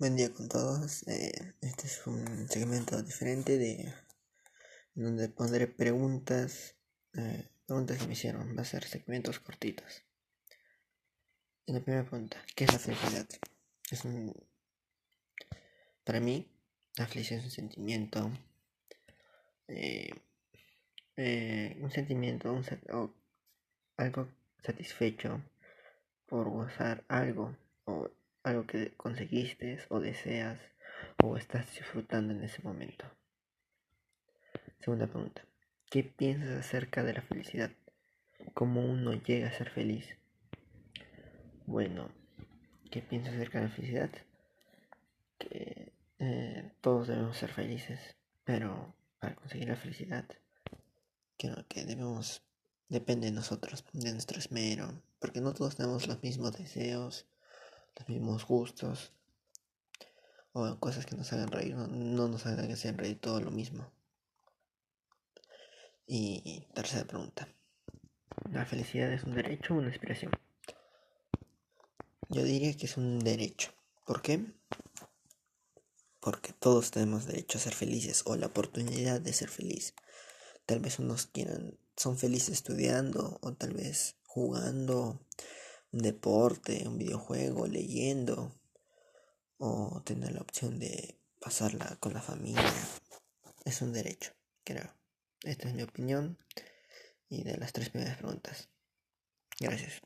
Buen día con todos. Eh, este es un segmento diferente de donde pondré preguntas, eh, preguntas que me hicieron. Va a ser segmentos cortitos. En la primera pregunta, ¿qué es la felicidad? Es un, para mí, la felicidad es un sentimiento, eh, un sentimiento, un, algo satisfecho por gozar algo o algo que conseguiste o deseas o estás disfrutando en ese momento. Segunda pregunta. ¿Qué piensas acerca de la felicidad? ¿Cómo uno llega a ser feliz? Bueno, ¿qué piensas acerca de la felicidad? Que eh, todos debemos ser felices, pero para conseguir la felicidad, creo que debemos, depende de nosotros, de nuestro esmero, porque no todos tenemos los mismos deseos, los mismos gustos o cosas que nos hagan reír, no, nos hagan hacer reír todo lo mismo. Y tercera pregunta. ¿La felicidad es un derecho o una expresión? Yo diría que es un derecho. ¿Por qué? Porque todos tenemos derecho a ser felices o la oportunidad de ser feliz. Tal vez unos quieran, son felices estudiando o tal vez jugando un deporte, un videojuego, leyendo o tener la opción de pasarla con la familia. Es un derecho, creo. Esta es mi opinión y de las tres primeras preguntas. Gracias.